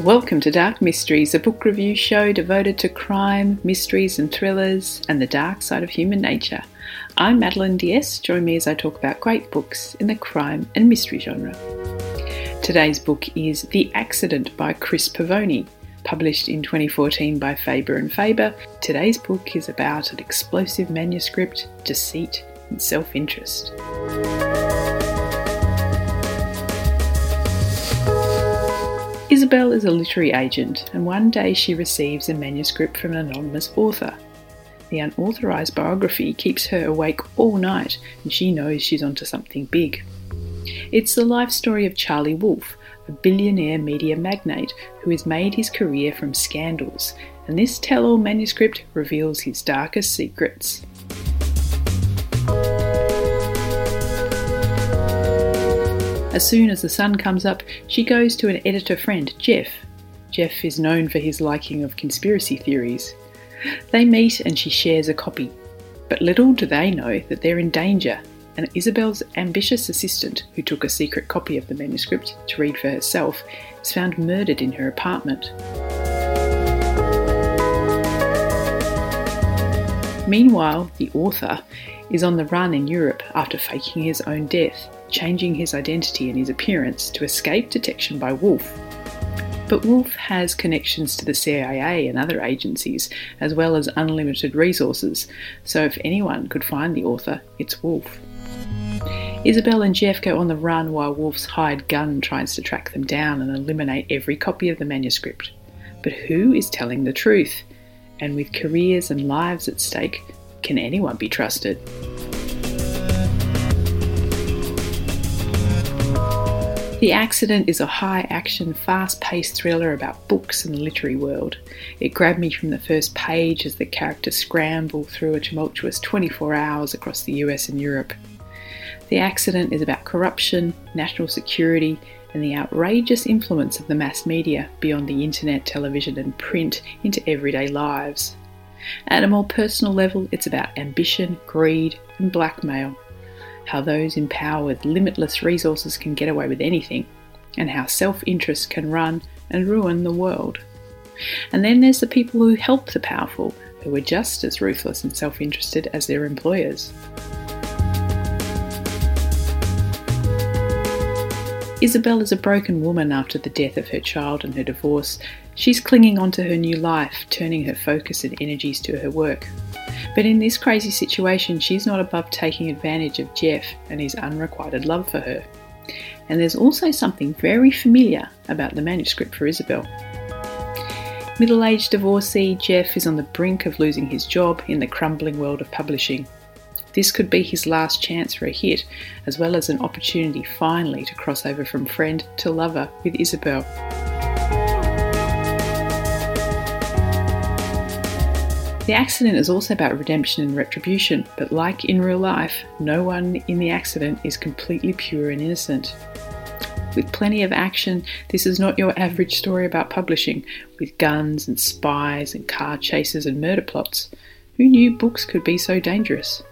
Welcome to Dark Mysteries, a book review show devoted to crime, mysteries, and thrillers, and the dark side of human nature. I'm Madeleine d'Este. Join me as I talk about great books in the crime and mystery genre. Today's book is The Accident by Chris Pavone, published in 2014 by Faber and Faber. Today's book is about an explosive manuscript, deceit, and self interest. Isabel is a literary agent, and one day she receives a manuscript from an anonymous author. The unauthorised biography keeps her awake all night, and she knows she's onto something big. It's the life story of Charlie Wolfe, a billionaire media magnate who has made his career from scandals, and this tell all manuscript reveals his darkest secrets. As soon as the sun comes up, she goes to an editor friend, Jeff. Jeff is known for his liking of conspiracy theories. They meet and she shares a copy. But little do they know that they're in danger, and Isabel's ambitious assistant, who took a secret copy of the manuscript to read for herself, is found murdered in her apartment. Meanwhile, the author is on the run in Europe after faking his own death changing his identity and his appearance to escape detection by Wolfe. But Wolfe has connections to the CIA and other agencies, as well as unlimited resources, so if anyone could find the author, it's Wolfe. Isabel and Jeff go on the run while Wolfe's hired gun tries to track them down and eliminate every copy of the manuscript. But who is telling the truth? And with careers and lives at stake, can anyone be trusted? The Accident is a high action, fast paced thriller about books and the literary world. It grabbed me from the first page as the characters scramble through a tumultuous 24 hours across the US and Europe. The Accident is about corruption, national security, and the outrageous influence of the mass media beyond the internet, television, and print into everyday lives. At a more personal level, it's about ambition, greed, and blackmail how those in power with limitless resources can get away with anything, and how self interest can run and ruin the world. And then there's the people who help the powerful, who are just as ruthless and self interested as their employers. Isabel is a broken woman after the death of her child and her divorce. She's clinging on to her new life, turning her focus and energies to her work. But in this crazy situation, she's not above taking advantage of Jeff and his unrequited love for her. And there's also something very familiar about the manuscript for Isabel. Middle aged divorcee Jeff is on the brink of losing his job in the crumbling world of publishing. This could be his last chance for a hit, as well as an opportunity finally to cross over from friend to lover with Isabel. The accident is also about redemption and retribution, but like in real life, no one in the accident is completely pure and innocent. With plenty of action, this is not your average story about publishing, with guns and spies and car chases and murder plots. Who knew books could be so dangerous?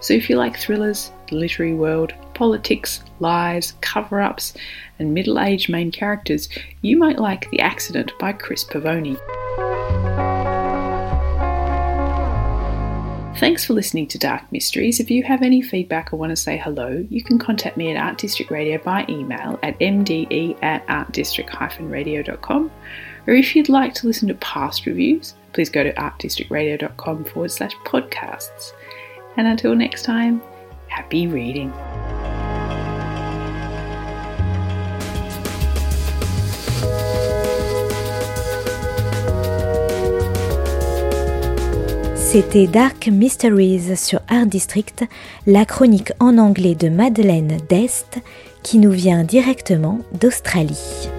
So if you like thrillers, the literary world, politics, lies, cover ups, and middle aged main characters, you might like The Accident by Chris Pavone. Thanks for listening to Dark Mysteries. If you have any feedback or want to say hello, you can contact me at Art District Radio by email at mde at artdistrict-radio.com. Or if you'd like to listen to past reviews, please go to artdistrictradio.com forward slash podcasts. And until next time, happy reading. C'était Dark Mysteries sur Art District, la chronique en anglais de Madeleine Dest qui nous vient directement d'Australie.